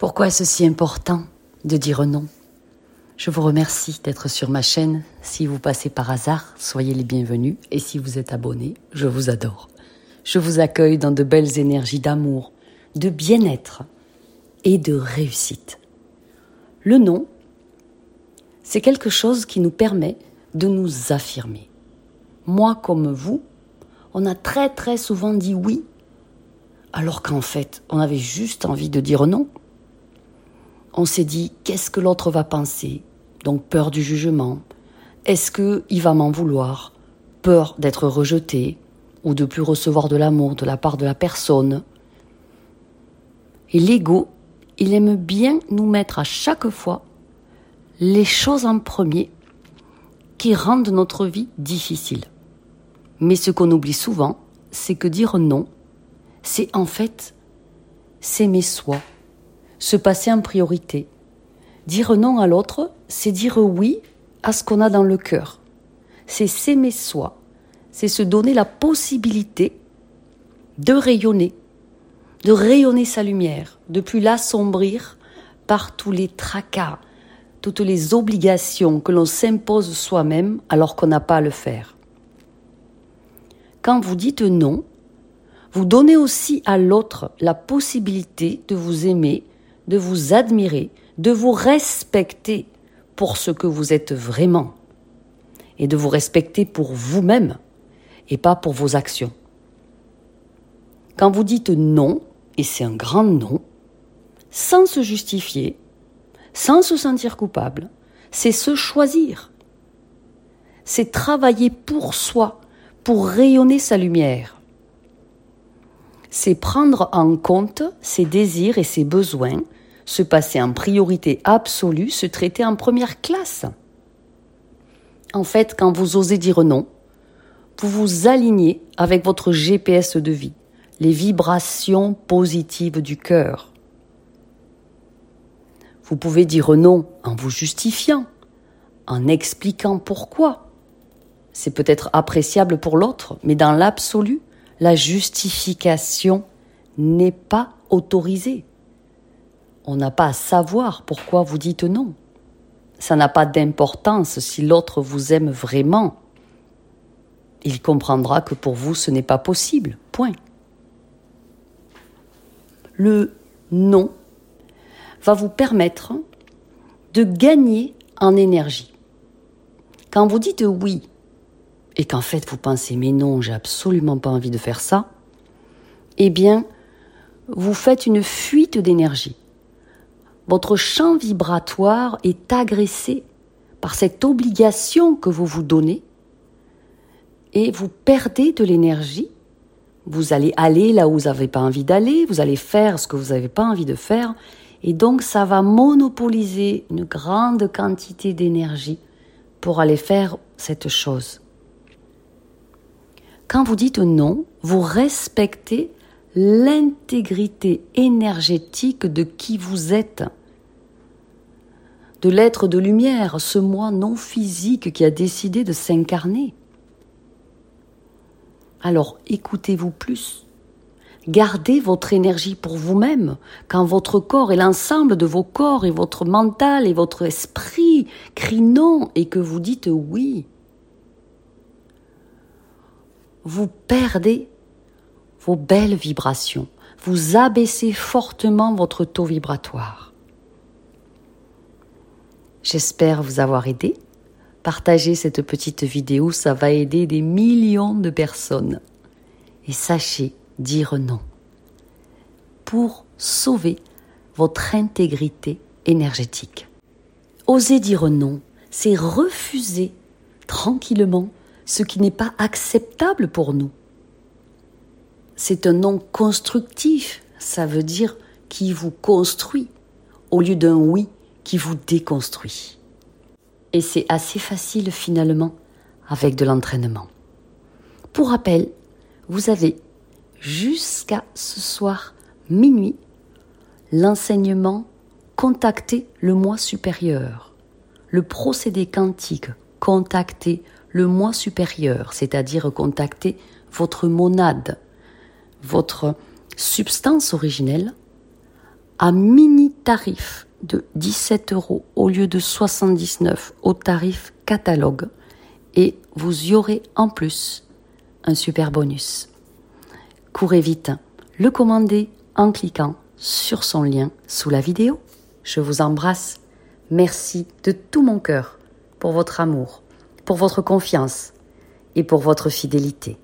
Pourquoi est-ce si important de dire non? Je vous remercie d'être sur ma chaîne. Si vous passez par hasard, soyez les bienvenus. Et si vous êtes abonné, je vous adore. Je vous accueille dans de belles énergies d'amour, de bien-être et de réussite. Le non, c'est quelque chose qui nous permet de nous affirmer. Moi comme vous, on a très très souvent dit oui, alors qu'en fait, on avait juste envie de dire non on s'est dit qu'est-ce que l'autre va penser? Donc peur du jugement. Est-ce qu'il va m'en vouloir? Peur d'être rejeté ou de plus recevoir de l'amour de la part de la personne? Et l'ego, il aime bien nous mettre à chaque fois les choses en premier qui rendent notre vie difficile. Mais ce qu'on oublie souvent, c'est que dire non, c'est en fait s'aimer soi se passer en priorité. Dire non à l'autre, c'est dire oui à ce qu'on a dans le cœur. C'est s'aimer soi. C'est se donner la possibilité de rayonner, de rayonner sa lumière, de plus l'assombrir par tous les tracas, toutes les obligations que l'on s'impose soi-même alors qu'on n'a pas à le faire. Quand vous dites non, vous donnez aussi à l'autre la possibilité de vous aimer de vous admirer, de vous respecter pour ce que vous êtes vraiment et de vous respecter pour vous-même et pas pour vos actions. Quand vous dites non, et c'est un grand non, sans se justifier, sans se sentir coupable, c'est se choisir. C'est travailler pour soi, pour rayonner sa lumière. C'est prendre en compte ses désirs et ses besoins se passer en priorité absolue, se traiter en première classe. En fait, quand vous osez dire non, vous vous alignez avec votre GPS de vie, les vibrations positives du cœur. Vous pouvez dire non en vous justifiant, en expliquant pourquoi. C'est peut-être appréciable pour l'autre, mais dans l'absolu, la justification n'est pas autorisée. On n'a pas à savoir pourquoi vous dites non. Ça n'a pas d'importance si l'autre vous aime vraiment. Il comprendra que pour vous ce n'est pas possible. Point. Le non va vous permettre de gagner en énergie. Quand vous dites oui et qu'en fait vous pensez mais non, j'ai absolument pas envie de faire ça, eh bien, vous faites une fuite d'énergie votre champ vibratoire est agressé par cette obligation que vous vous donnez et vous perdez de l'énergie. Vous allez aller là où vous n'avez pas envie d'aller, vous allez faire ce que vous n'avez pas envie de faire, et donc ça va monopoliser une grande quantité d'énergie pour aller faire cette chose. Quand vous dites non, vous respectez l'intégrité énergétique de qui vous êtes de l'être de lumière, ce moi non physique qui a décidé de s'incarner. Alors écoutez-vous plus. Gardez votre énergie pour vous-même, quand votre corps et l'ensemble de vos corps et votre mental et votre esprit crient non et que vous dites oui. Vous perdez vos belles vibrations, vous abaissez fortement votre taux vibratoire. J'espère vous avoir aidé. Partagez cette petite vidéo, ça va aider des millions de personnes. Et sachez dire non pour sauver votre intégrité énergétique. Oser dire non, c'est refuser tranquillement ce qui n'est pas acceptable pour nous. C'est un non constructif, ça veut dire qui vous construit, au lieu d'un oui qui vous déconstruit. Et c'est assez facile finalement avec de l'entraînement. Pour rappel, vous avez jusqu'à ce soir minuit l'enseignement Contacter le moi supérieur, le procédé quantique Contacter le moi supérieur, c'est-à-dire contacter votre monade, votre substance originelle à mini tarif de 17 euros au lieu de 79 au tarif catalogue et vous y aurez en plus un super bonus. Courez vite, le commandez en cliquant sur son lien sous la vidéo. Je vous embrasse. Merci de tout mon cœur pour votre amour, pour votre confiance et pour votre fidélité.